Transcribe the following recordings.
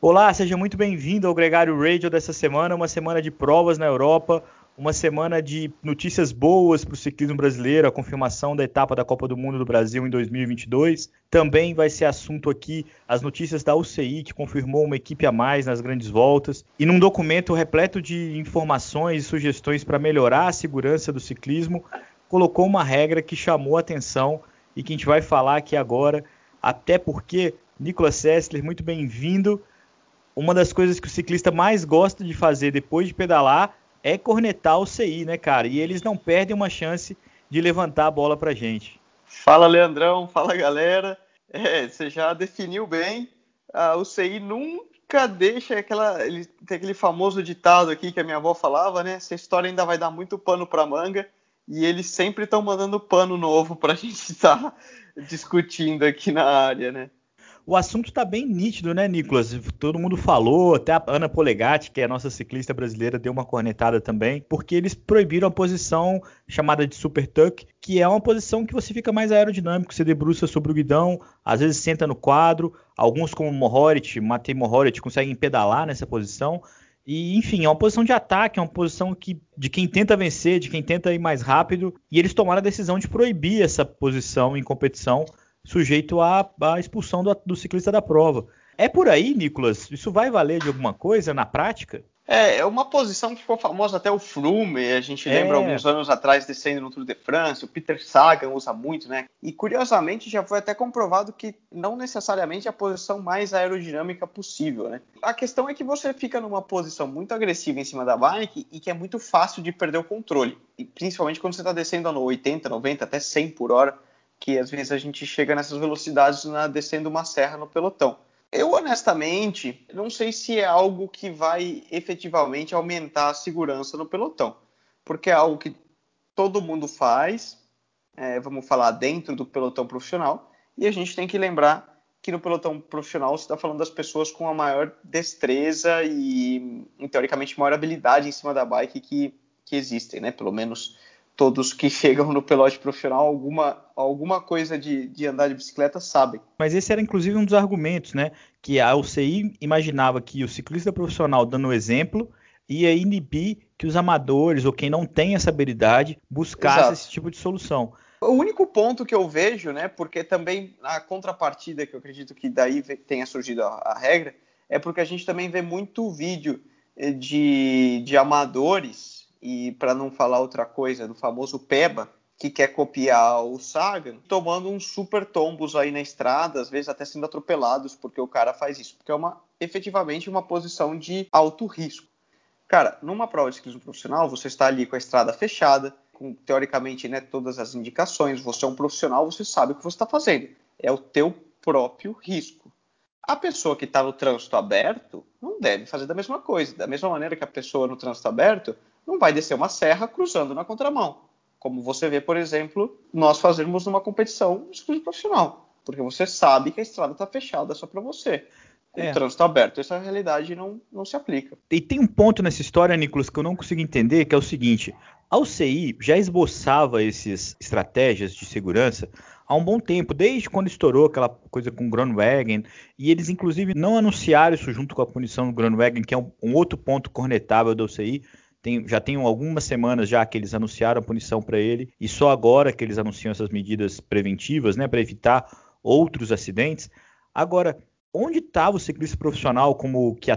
Olá, seja muito bem-vindo ao Gregário Radio dessa semana, uma semana de provas na Europa, uma semana de notícias boas para o ciclismo brasileiro, a confirmação da etapa da Copa do Mundo do Brasil em 2022. Também vai ser assunto aqui as notícias da UCI, que confirmou uma equipe a mais nas grandes voltas, e num documento repleto de informações e sugestões para melhorar a segurança do ciclismo, colocou uma regra que chamou a atenção e que a gente vai falar aqui agora, até porque, Nicolas Sessler, muito bem-vindo. Uma das coisas que o ciclista mais gosta de fazer depois de pedalar é cornetar o CI, né, cara? E eles não perdem uma chance de levantar a bola pra gente. Fala, Leandrão. Fala, galera. É, você já definiu bem. Ah, o CI nunca deixa aquela. Ele tem aquele famoso ditado aqui que a minha avó falava, né? Essa história ainda vai dar muito pano pra manga. E eles sempre estão mandando pano novo pra gente estar tá discutindo aqui na área, né? O assunto está bem nítido, né, Nicolas? Todo mundo falou, até a Ana Polegatti, que é a nossa ciclista brasileira, deu uma cornetada também, porque eles proibiram a posição chamada de super tuck, que é uma posição que você fica mais aerodinâmico, você debruça sobre o guidão, às vezes senta no quadro, alguns como Mohorit, Matei Mohorit, conseguem pedalar nessa posição, e, enfim, é uma posição de ataque, é uma posição que, de quem tenta vencer, de quem tenta ir mais rápido. E eles tomaram a decisão de proibir essa posição em competição sujeito à, à expulsão do, do ciclista da prova. É por aí, Nicolas? Isso vai valer de alguma coisa na prática? É, é uma posição que ficou famosa até o Flume, a gente lembra é. alguns anos atrás descendo no Tour de France, o Peter Sagan usa muito, né? E curiosamente já foi até comprovado que não necessariamente é a posição mais aerodinâmica possível, né? A questão é que você fica numa posição muito agressiva em cima da bike e que é muito fácil de perder o controle, e principalmente quando você está descendo a 80, 90, até 100 por hora que às vezes a gente chega nessas velocidades na, descendo uma serra no pelotão. Eu honestamente não sei se é algo que vai efetivamente aumentar a segurança no pelotão, porque é algo que todo mundo faz, é, vamos falar dentro do pelotão profissional, e a gente tem que lembrar que no pelotão profissional você está falando das pessoas com a maior destreza e, teoricamente, maior habilidade em cima da bike que, que existem, né? Pelo menos todos que chegam no pelote profissional alguma, alguma coisa de, de andar de bicicleta sabem. Mas esse era inclusive um dos argumentos, né? Que a UCI imaginava que o ciclista profissional dando o exemplo ia inibir que os amadores ou quem não tem essa habilidade buscasse Exato. esse tipo de solução. O único ponto que eu vejo, né, porque também a contrapartida que eu acredito que daí tenha surgido a, a regra, é porque a gente também vê muito vídeo eh, de, de amadores e para não falar outra coisa, do famoso Peba, que quer copiar o Sagan, tomando uns super tombos aí na estrada, às vezes até sendo atropelados porque o cara faz isso, porque é uma efetivamente uma posição de alto risco. Cara, numa prova de ciclismo profissional, você está ali com a estrada fechada, com teoricamente né, todas as indicações, você é um profissional, você sabe o que você está fazendo. É o teu próprio risco. A pessoa que está no trânsito aberto não deve fazer da mesma coisa. Da mesma maneira que a pessoa no trânsito aberto não vai descer uma serra cruzando na contramão. Como você vê, por exemplo, nós fazermos numa competição de profissional. Porque você sabe que a estrada está fechada só para você. Com é. o trânsito aberto, essa realidade não, não se aplica. E tem um ponto nessa história, Nicolas, que eu não consigo entender, que é o seguinte: a UCI já esboçava essas estratégias de segurança há um bom tempo, desde quando estourou aquela coisa com o Groenwagen, e eles inclusive não anunciaram isso junto com a punição do Groenwagen, que é um, um outro ponto cornetável da UCI, tem, já tem algumas semanas já que eles anunciaram a punição para ele e só agora que eles anunciam essas medidas preventivas, né, para evitar outros acidentes. Agora, onde estava o ciclista profissional como o que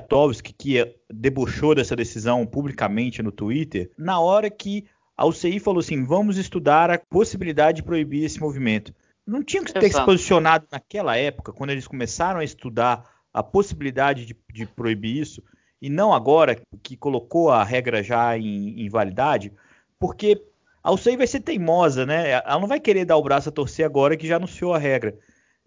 debochou dessa decisão publicamente no Twitter, na hora que a UCI falou assim: vamos estudar a possibilidade de proibir esse movimento. Não tinha que ter Exato. se posicionado naquela época, quando eles começaram a estudar a possibilidade de, de proibir isso, e não agora que colocou a regra já em, em validade, porque a UCI vai ser teimosa, né? Ela não vai querer dar o braço a torcer agora que já anunciou a regra.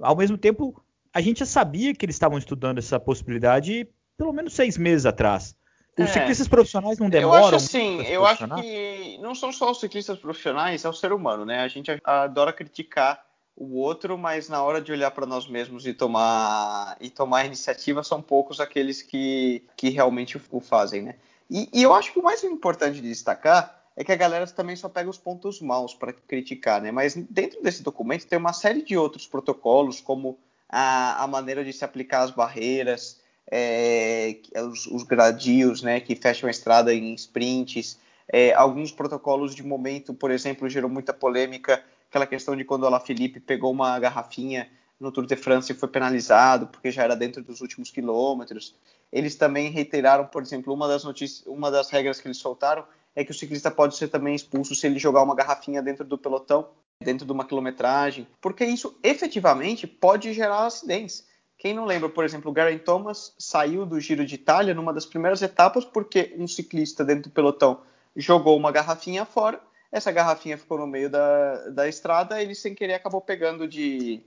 Ao mesmo tempo, a gente já sabia que eles estavam estudando essa possibilidade pelo menos seis meses atrás. Os é, ciclistas profissionais não demoram? Eu acho assim, eu acho que não são só os ciclistas profissionais, é o ser humano, né? A gente adora criticar o outro, mas na hora de olhar para nós mesmos e tomar e tomar iniciativa são poucos aqueles que, que realmente o fazem, né? E, e eu acho que o mais importante de destacar é que a galera também só pega os pontos maus para criticar, né? Mas dentro desse documento tem uma série de outros protocolos, como a, a maneira de se aplicar as barreiras, é, os, os, gradios né, que fecham a estrada em sprints, é, alguns protocolos de momento, por exemplo, gerou muita polêmica, aquela questão de quando a Felipe pegou uma garrafinha no Tour de France e foi penalizado porque já era dentro dos últimos quilômetros. Eles também reiteraram, por exemplo, uma das notícias, uma das regras que eles soltaram é que o ciclista pode ser também expulso se ele jogar uma garrafinha dentro do pelotão, dentro de uma quilometragem, porque isso efetivamente pode gerar acidentes. Quem não lembra, por exemplo, o Garen Thomas saiu do Giro de Itália numa das primeiras etapas porque um ciclista dentro do pelotão jogou uma garrafinha fora, essa garrafinha ficou no meio da, da estrada, ele sem querer acabou pegando de,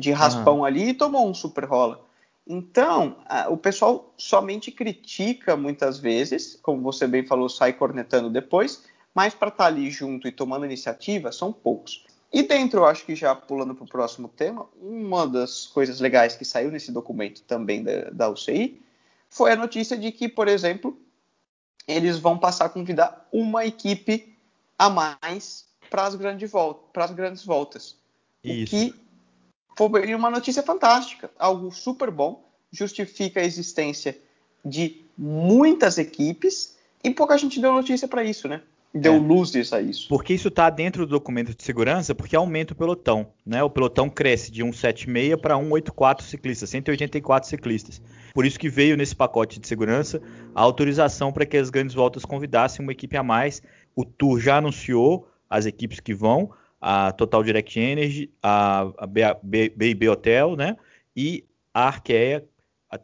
de raspão uhum. ali e tomou um super rola. Então, a, o pessoal somente critica muitas vezes, como você bem falou, sai cornetando depois, mas para estar tá ali junto e tomando iniciativa são poucos. E dentro, eu acho que já pulando para o próximo tema, uma das coisas legais que saiu nesse documento também da, da UCI foi a notícia de que, por exemplo, eles vão passar a convidar uma equipe a mais para as grandes, voltas, grandes voltas. Isso. O que foi uma notícia fantástica, algo super bom, justifica a existência de muitas equipes e pouca gente deu notícia para isso, né? Deu é. luzes a isso. Porque isso está dentro do documento de segurança, porque aumenta o pelotão, né? O pelotão cresce de 176 para 184 ciclistas, 184 ciclistas. Por isso que veio nesse pacote de segurança a autorização para que as grandes voltas convidassem uma equipe a mais. O Tour já anunciou as equipes que vão, a Total Direct Energy, a, a BB Hotel, né? E a Arkea,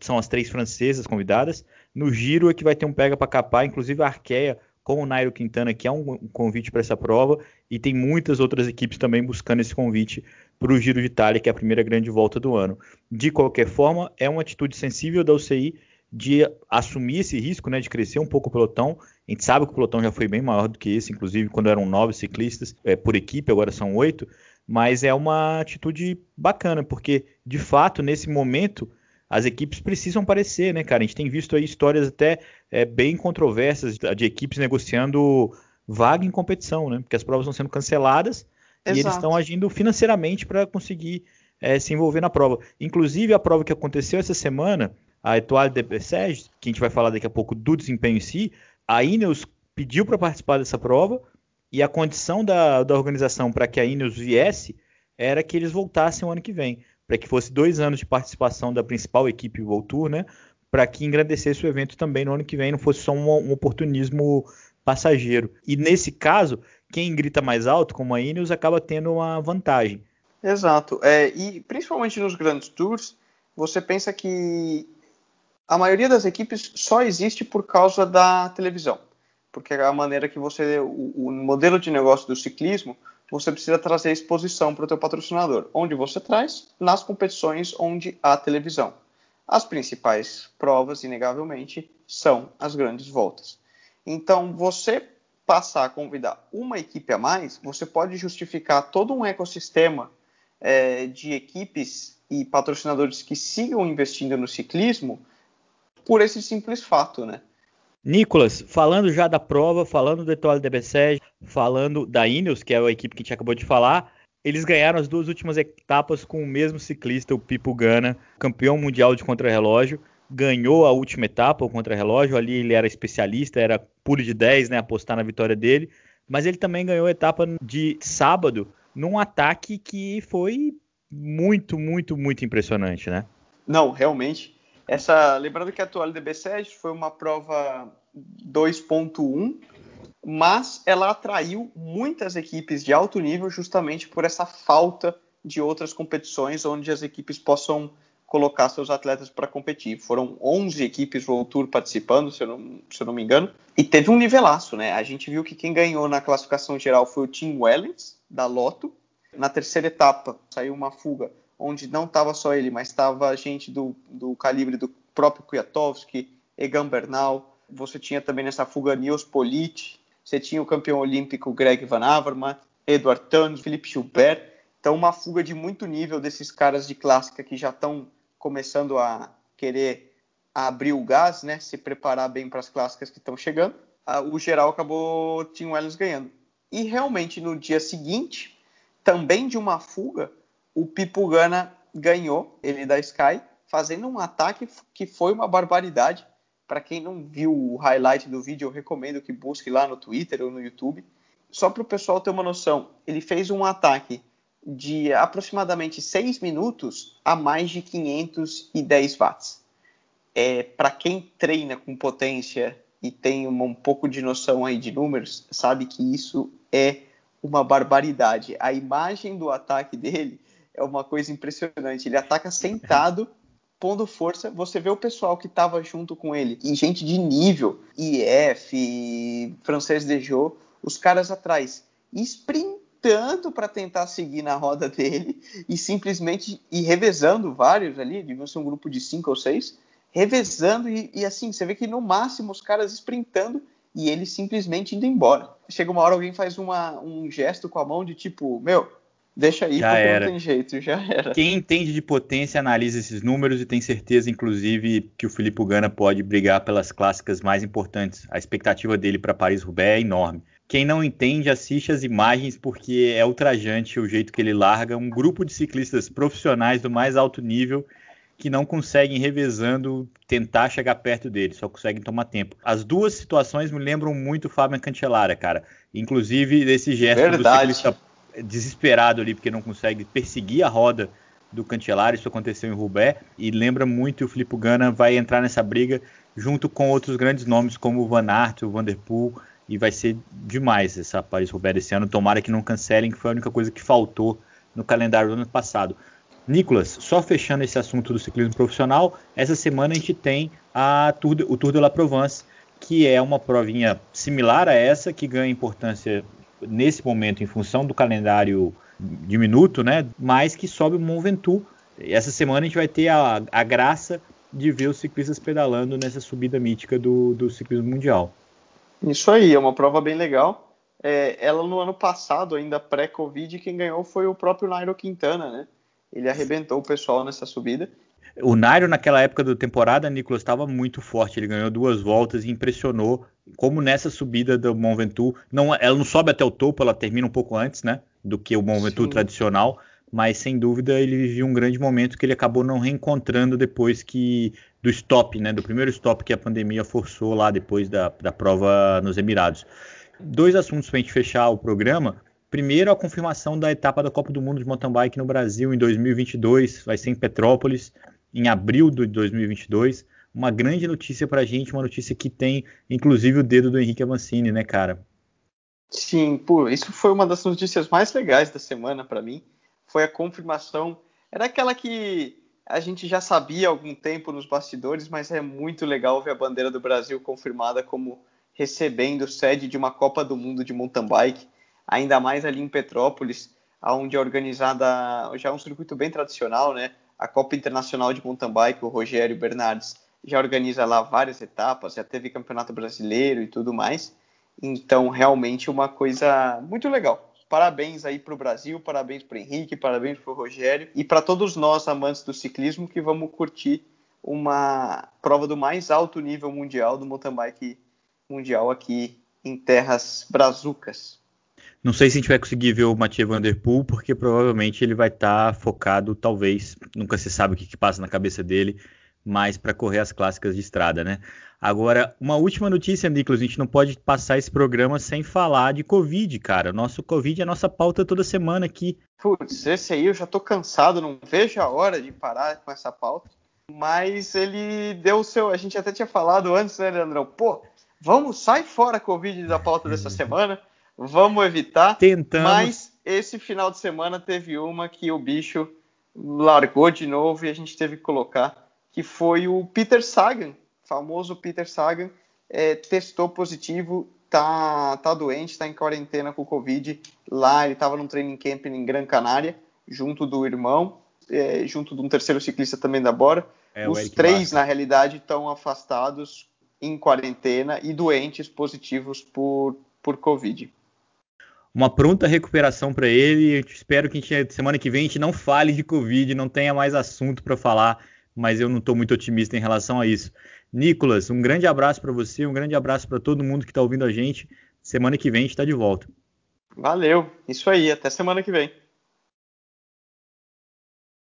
são as três francesas convidadas. No Giro é que vai ter um pega para capar, inclusive a Arkea com o Nairo Quintana, que é um, convite para essa prova, e tem muitas outras equipes também buscando esse convite para o Giro de Itália, que é a primeira grande volta do ano. De qualquer forma, é uma atitude sensível da UCI de assumir esse risco, né, de crescer um pouco o pelotão. A gente sabe que o pelotão já foi bem maior do que esse, inclusive quando eram nove ciclistas é, por equipe, agora são oito. Mas é uma atitude bacana, porque de fato nesse momento as equipes precisam aparecer, né, cara? A gente tem visto aí histórias até é, bem controversas de equipes negociando vaga em competição, né? Porque as provas estão sendo canceladas Exato. e eles estão agindo financeiramente para conseguir é, se envolver na prova. Inclusive a prova que aconteceu essa semana a Etoile de Bessèges, que a gente vai falar daqui a pouco do desempenho em si, a Ineos pediu para participar dessa prova e a condição da, da organização para que a Ineos viesse era que eles voltassem o ano que vem, para que fosse dois anos de participação da principal equipe World Tour, né? Para que engrandecesse o evento também no ano que vem, não fosse só um, um oportunismo passageiro. E nesse caso, quem grita mais alto, como a Ineos, acaba tendo uma vantagem. Exato. É, e principalmente nos grandes tours, você pensa que a maioria das equipes só existe por causa da televisão, porque é a maneira que você, o, o modelo de negócio do ciclismo, você precisa trazer exposição para o teu patrocinador, onde você traz nas competições onde há televisão. As principais provas, inegavelmente, são as grandes voltas. Então, você passar a convidar uma equipe a mais, você pode justificar todo um ecossistema é, de equipes e patrocinadores que sigam investindo no ciclismo por esse simples fato, né? Nicolas, falando já da prova, falando do Etoile de Bessèges, falando da Ineos, que é a equipe que a gente acabou de falar, eles ganharam as duas últimas etapas com o mesmo ciclista, o Pipo Gana, campeão mundial de contrarrelógio, ganhou a última etapa, o contrarrelógio, ali ele era especialista, era puro de 10, né, apostar na vitória dele, mas ele também ganhou a etapa de sábado num ataque que foi muito, muito, muito impressionante, né? Não, realmente. Essa, lembrando que a Toalha de B7 foi uma prova 2.1, mas ela atraiu muitas equipes de alto nível justamente por essa falta de outras competições onde as equipes possam colocar seus atletas para competir. Foram 11 equipes World Tour participando, se eu, não, se eu não me engano, e teve um nivelaço, né? A gente viu que quem ganhou na classificação geral foi o Tim Wellens, da Lotto. Na terceira etapa, saiu uma fuga onde não estava só ele, mas estava gente do, do calibre do próprio Kwiatkowski, Egan Bernal, você tinha também nessa fuga Nils Polit, você tinha o campeão olímpico Greg Van Avermaet, Edward Tuns, Felipe Gilbert, então uma fuga de muito nível desses caras de clássica que já estão começando a querer abrir o gás, né, se preparar bem para as clássicas que estão chegando. o geral acabou Tim Wellens ganhando. E realmente no dia seguinte, também de uma fuga, o Pipo Gana ganhou, ele da Sky, fazendo um ataque que foi uma barbaridade. Para quem não viu o highlight do vídeo, eu recomendo que busque lá no Twitter ou no YouTube. Só para o pessoal ter uma noção, ele fez um ataque de aproximadamente 6 minutos a mais de 510 watts. É, para quem treina com potência e tem uma, um pouco de noção aí de números, sabe que isso é uma barbaridade. A imagem do ataque dele é uma coisa impressionante. Ele ataca sentado, pondo força. Você vê o pessoal que estava junto com ele, e gente de nível, IF, Francês Dejô, os caras atrás, sprintando para tentar seguir na roda dele e simplesmente e revezando vários ali, deviam ser um grupo de cinco ou seis, revezando e, e assim, você vê que no máximo os caras sprintando e ele simplesmente indo embora. Chega uma hora alguém faz uma, um gesto com a mão de tipo, meu, deixa aí já porque era. não tem jeito, já era. Quem entende de potência analisa esses números e tem certeza, inclusive, que o Felipe Gana pode brigar pelas clássicas mais importantes. A expectativa dele para Paris-Roubaix é enorme. Quem não entende, assiste as imagens porque é ultrajante o jeito que ele larga um grupo de ciclistas profissionais do mais alto nível que não conseguem, revezando, tentar chegar perto dele, só conseguem tomar tempo. As duas situações me lembram muito o Fábio Cancellara, cara. Inclusive, desse gesto Verdade. do ciclista desesperado ali, porque não consegue perseguir a roda do Cancellara, isso aconteceu em Roubaix, e lembra muito o Filipe Gana vai entrar nessa briga junto com outros grandes nomes como o Van Aert, o Van Der Poel, e vai ser demais essa Paris-Roubaix esse ano. Tomara que não cancelem, que foi a única coisa que faltou no calendário do ano passado. Nicolas, só fechando esse assunto do ciclismo profissional, essa semana a gente tem a Tour o Tour de la Provence, que é uma provinha similar a essa, que ganha importância nesse momento em função do calendário diminuto, né? Mas que sobe o Mont Ventoux. Essa semana a gente vai ter a, a graça de ver os ciclistas pedalando nessa subida mítica do, do ciclismo mundial. Isso aí, é uma prova bem legal. É, ela no ano passado, ainda pré-Covid, quem ganhou foi o próprio Nairo Quintana, né? Ele arrebentou o pessoal nessa subida. O Nairo, naquela época da temporada, Nicolas, estava muito forte. Ele ganhou duas voltas e impressionou. Como nessa subida do Mont Ventoux, não, ela não sobe até o topo, ela termina um pouco antes, né? Do que o Mont Ventoux Sim. tradicional. Mas sem dúvida ele viveu um grande momento que ele acabou não reencontrando depois que do stop, né? Do primeiro stop que a pandemia forçou lá depois da, da prova nos Emirados. Dois assuntos para a gente fechar o programa. Primeiro, a confirmação da etapa da Copa do Mundo de Mountain Bike no Brasil em 2022, vai ser em Petrópolis, em abril de 2022. Uma grande notícia para a gente, uma notícia que tem, inclusive, o dedo do Henrique Avancini, né, cara? Sim, pô, isso foi uma das notícias mais legais da semana para mim. Foi a confirmação. Era aquela que a gente já sabia há algum tempo nos bastidores, mas é muito legal ver a bandeira do Brasil confirmada como recebendo sede de uma Copa do Mundo de mountain bike ainda mais ali em Petrópolis, onde é organizada já um circuito bem tradicional, né? A Copa Internacional de Mountain Bike, o Rogério Bernardes já organiza lá várias etapas, já teve Campeonato Brasileiro e tudo mais. Então, realmente uma coisa muito legal. Parabéns aí para o Brasil, parabéns para Henrique, parabéns para o Rogério e para todos nós amantes do ciclismo que vamos curtir uma prova do mais alto nível mundial do mountain bike mundial aqui em terras brazucas. Não sei se a gente vai conseguir ver o Mathieu Van Der Poel, porque provavelmente ele vai estar tá focado, talvez, nunca se sabe o que, que passa na cabeça dele, mais para correr as clássicas de estrada, né? Agora, uma última notícia, Nicolas, a gente não pode passar esse programa sem falar de Covid, cara. Nosso Covid é a nossa pauta toda semana aqui. Putz, esse aí eu já tô cansado, não vejo a hora de parar com essa pauta. Mas ele deu o seu. A gente até tinha falado antes, né, Leandrão? Pô, vamos, sai fora Covid da pauta dessa semana vamos evitar. Tentamos. Mas esse final de semana teve uma que o bicho largou de novo e a gente teve que colocar, que foi o Peter Sagan, famoso Peter Sagan, é, testou positivo, tá, tá doente, tá em quarentena com Covid. Lá ele estava num training camp em Gran Canária, junto do irmão, é, junto de um terceiro ciclista também da Bora. É, Os três, na realidade, estão afastados em quarentena e doentes positivos por, por Covid uma pronta recuperação para ele. espero que gente, semana que vem a gente não fale de Covid, não tenha mais assunto para falar, mas eu não estou muito otimista em relação a isso. Nicolas, um grande abraço para você, um grande abraço para todo mundo que está ouvindo a gente. Semana que vem a gente está de volta. Valeu, isso aí, até semana que vem.